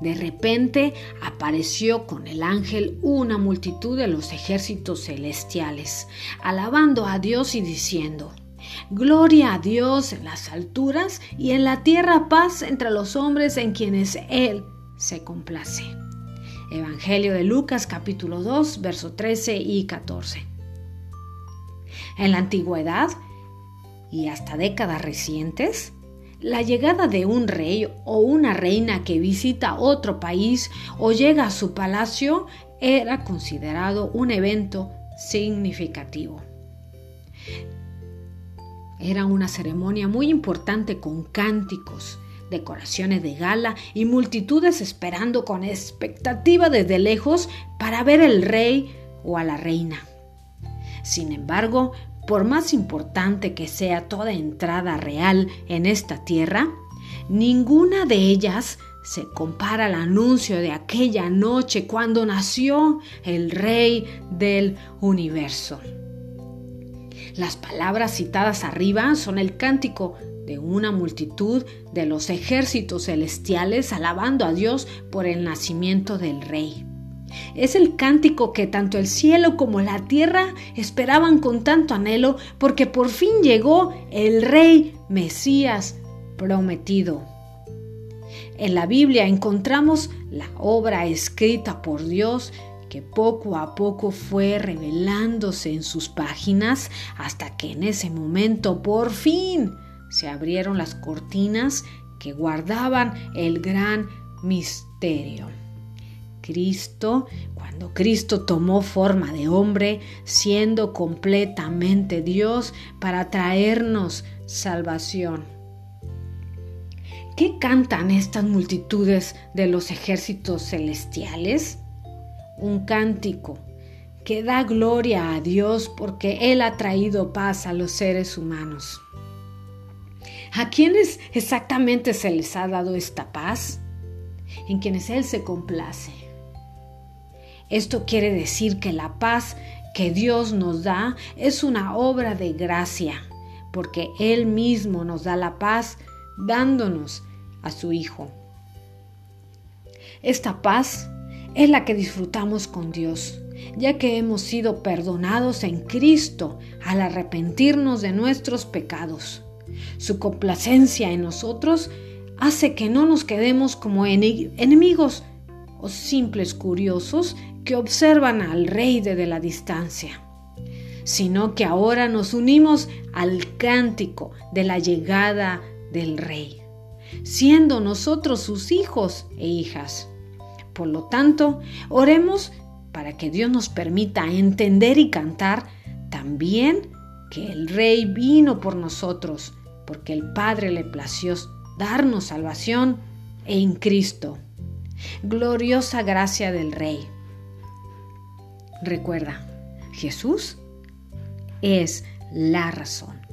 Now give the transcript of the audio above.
De repente apareció con el ángel una multitud de los ejércitos celestiales, alabando a Dios y diciendo, Gloria a Dios en las alturas y en la tierra paz entre los hombres en quienes Él se complace. Evangelio de Lucas capítulo 2, verso 13 y 14. En la antigüedad y hasta décadas recientes, la llegada de un rey o una reina que visita otro país o llega a su palacio era considerado un evento significativo. Era una ceremonia muy importante con cánticos, decoraciones de gala y multitudes esperando con expectativa desde lejos para ver el rey o a la reina. Sin embargo, por más importante que sea toda entrada real en esta tierra, ninguna de ellas se compara al anuncio de aquella noche cuando nació el Rey del universo. Las palabras citadas arriba son el cántico de una multitud de los ejércitos celestiales alabando a Dios por el nacimiento del Rey. Es el cántico que tanto el cielo como la tierra esperaban con tanto anhelo porque por fin llegó el Rey Mesías prometido. En la Biblia encontramos la obra escrita por Dios que poco a poco fue revelándose en sus páginas hasta que en ese momento por fin se abrieron las cortinas que guardaban el gran misterio. Cristo, cuando Cristo tomó forma de hombre, siendo completamente Dios, para traernos salvación. ¿Qué cantan estas multitudes de los ejércitos celestiales? Un cántico que da gloria a Dios porque Él ha traído paz a los seres humanos. ¿A quiénes exactamente se les ha dado esta paz? En quienes Él se complace. Esto quiere decir que la paz que Dios nos da es una obra de gracia, porque Él mismo nos da la paz dándonos a su Hijo. Esta paz es la que disfrutamos con Dios, ya que hemos sido perdonados en Cristo al arrepentirnos de nuestros pecados. Su complacencia en nosotros hace que no nos quedemos como enemigos o simples curiosos que observan al rey desde la distancia, sino que ahora nos unimos al cántico de la llegada del rey, siendo nosotros sus hijos e hijas. Por lo tanto, oremos para que Dios nos permita entender y cantar también que el rey vino por nosotros, porque el Padre le plació darnos salvación en Cristo. Gloriosa gracia del Rey. Recuerda, Jesús es la razón.